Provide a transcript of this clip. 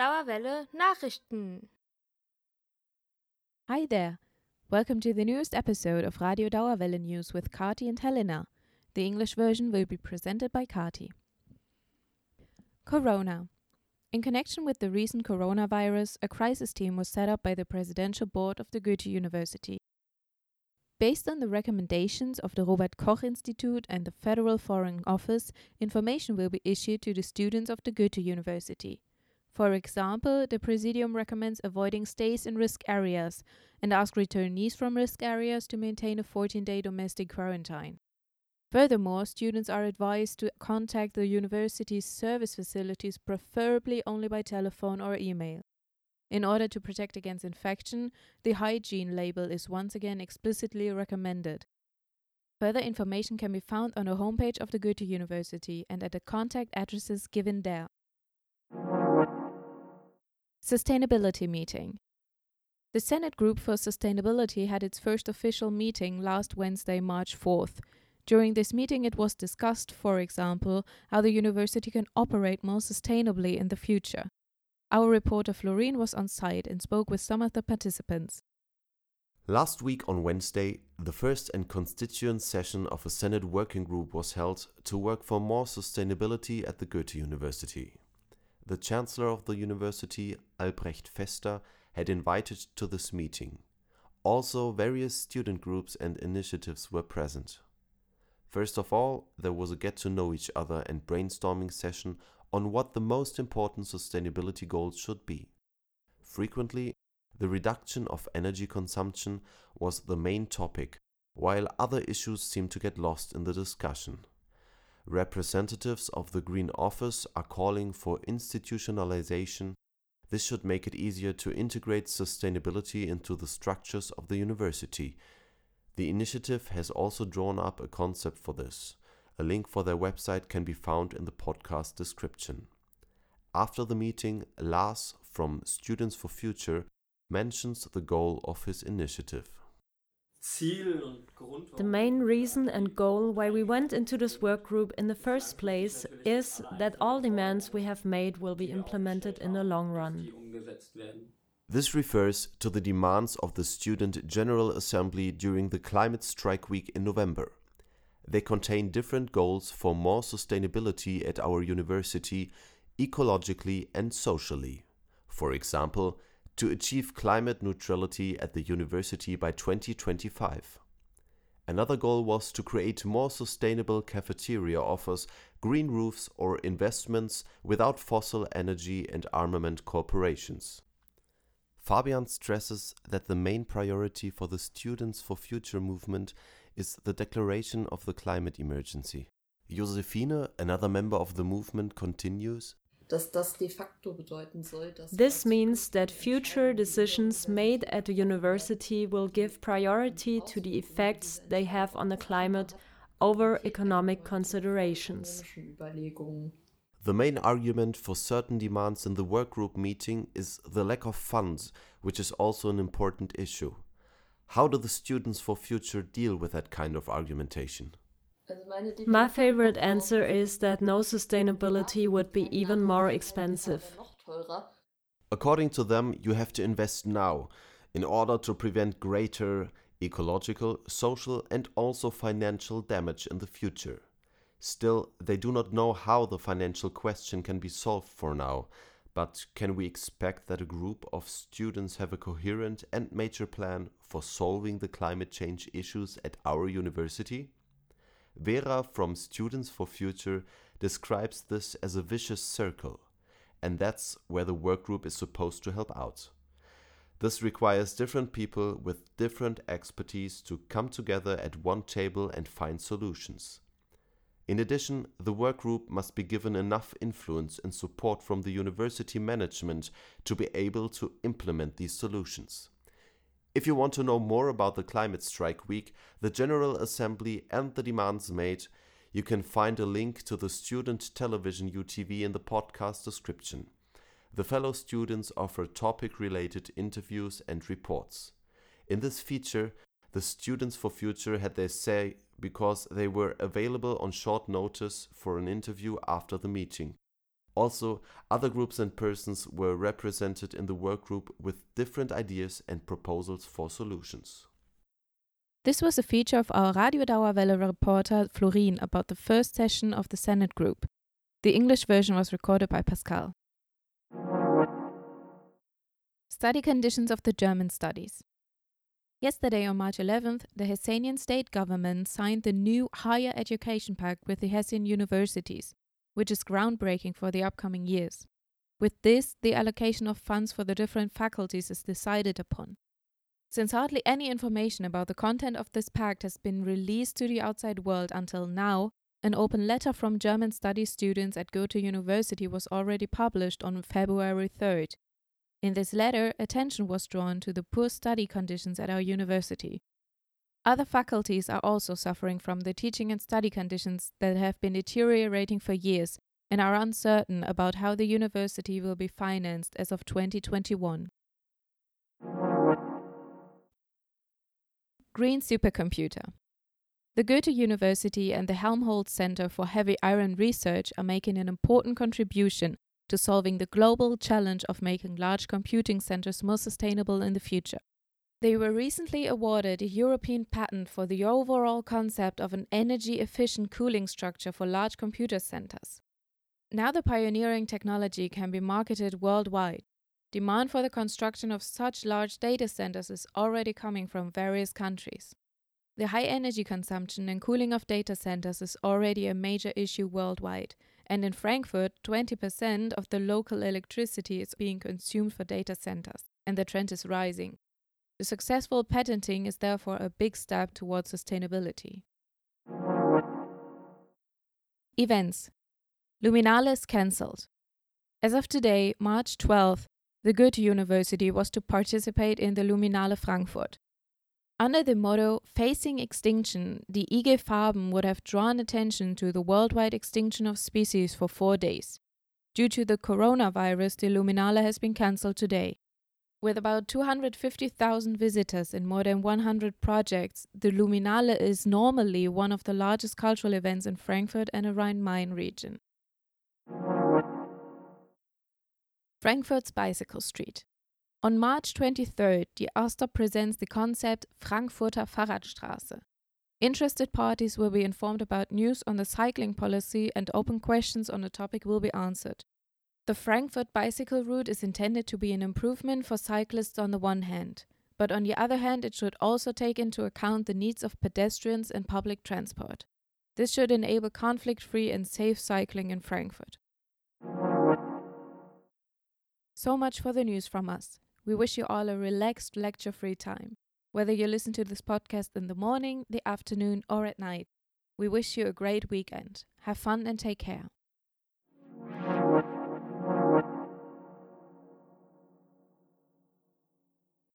Dauerwelle Nachrichten. Hi there. Welcome to the newest episode of Radio Dauerwelle News with Kati and Helena. The English version will be presented by Kati. Corona. In connection with the recent coronavirus, a crisis team was set up by the Presidential Board of the Goethe University. Based on the recommendations of the Robert Koch Institute and the Federal Foreign Office, information will be issued to the students of the Goethe University. For example, the Presidium recommends avoiding stays in risk areas and asks returnees from risk areas to maintain a 14 day domestic quarantine. Furthermore, students are advised to contact the university's service facilities preferably only by telephone or email. In order to protect against infection, the hygiene label is once again explicitly recommended. Further information can be found on the homepage of the Goethe University and at the contact addresses given there. Sustainability Meeting The Senate Group for Sustainability had its first official meeting last Wednesday, March 4th. During this meeting, it was discussed, for example, how the university can operate more sustainably in the future. Our reporter Florine was on site and spoke with some of the participants. Last week on Wednesday, the first and constituent session of a Senate working group was held to work for more sustainability at the Goethe University. The Chancellor of the University, Albrecht Fester, had invited to this meeting. Also, various student groups and initiatives were present. First of all, there was a get to know each other and brainstorming session on what the most important sustainability goals should be. Frequently, the reduction of energy consumption was the main topic, while other issues seemed to get lost in the discussion. Representatives of the Green Office are calling for institutionalization. This should make it easier to integrate sustainability into the structures of the university the initiative has also drawn up a concept for this. A link for their website can be found in the podcast description. After the meeting, Lars from Students for Future mentions the goal of his initiative. The main reason and goal why we went into this work group in the first place is that all demands we have made will be implemented in the long run. This refers to the demands of the Student General Assembly during the Climate Strike Week in November. They contain different goals for more sustainability at our university, ecologically and socially. For example, to achieve climate neutrality at the university by 2025. Another goal was to create more sustainable cafeteria offers, green roofs, or investments without fossil energy and armament corporations. Fabian stresses that the main priority for the Students for Future movement is the declaration of the climate emergency. Josefine, another member of the movement, continues. This means that future decisions made at the university will give priority to the effects they have on the climate over economic considerations. The main argument for certain demands in the workgroup meeting is the lack of funds, which is also an important issue. How do the students for future deal with that kind of argumentation? My favorite answer is that no sustainability would be even more expensive. According to them, you have to invest now in order to prevent greater ecological, social, and also financial damage in the future. Still, they do not know how the financial question can be solved for now. But can we expect that a group of students have a coherent and major plan for solving the climate change issues at our university? Vera from Students for Future describes this as a vicious circle, and that's where the workgroup is supposed to help out. This requires different people with different expertise to come together at one table and find solutions. In addition, the workgroup must be given enough influence and support from the university management to be able to implement these solutions. If you want to know more about the Climate Strike Week, the General Assembly, and the demands made, you can find a link to the Student Television UTV in the podcast description. The fellow students offer topic related interviews and reports. In this feature, the Students for Future had their say because they were available on short notice for an interview after the meeting. Also, other groups and persons were represented in the work group with different ideas and proposals for solutions. This was a feature of our Radio Dauerwelle reporter Florin about the first session of the Senate group. The English version was recorded by Pascal. Study conditions of the German studies. Yesterday, on March 11th, the Hessian state government signed the new Higher Education Pact with the Hessian universities, which is groundbreaking for the upcoming years. With this, the allocation of funds for the different faculties is decided upon. Since hardly any information about the content of this pact has been released to the outside world until now, an open letter from German study students at Goethe University was already published on February 3rd. In this letter, attention was drawn to the poor study conditions at our university. Other faculties are also suffering from the teaching and study conditions that have been deteriorating for years and are uncertain about how the university will be financed as of 2021. Green Supercomputer the Goethe University and the Helmholtz Center for Heavy Ion Research are making an important contribution to solving the global challenge of making large computing centers more sustainable in the future. They were recently awarded a European patent for the overall concept of an energy efficient cooling structure for large computer centers. Now the pioneering technology can be marketed worldwide. Demand for the construction of such large data centers is already coming from various countries. The high energy consumption and cooling of data centers is already a major issue worldwide, and in Frankfurt, 20% of the local electricity is being consumed for data centers, and the trend is rising. The successful patenting is therefore a big step towards sustainability. Events Luminale is cancelled. As of today, March 12th, the Goethe University was to participate in the Luminale Frankfurt. Under the motto Facing Extinction, the IG Farben would have drawn attention to the worldwide extinction of species for four days. Due to the coronavirus, the Luminale has been cancelled today. With about 250,000 visitors in more than 100 projects, the Luminale is normally one of the largest cultural events in Frankfurt and the Rhine Main region. Frankfurt's Bicycle Street. On March 23rd, the AStA presents the concept Frankfurter Fahrradstraße. Interested parties will be informed about news on the cycling policy and open questions on the topic will be answered. The Frankfurt bicycle route is intended to be an improvement for cyclists on the one hand, but on the other hand, it should also take into account the needs of pedestrians and public transport. This should enable conflict free and safe cycling in Frankfurt. So much for the news from us. We wish you all a relaxed, lecture free time. Whether you listen to this podcast in the morning, the afternoon, or at night, we wish you a great weekend. Have fun and take care.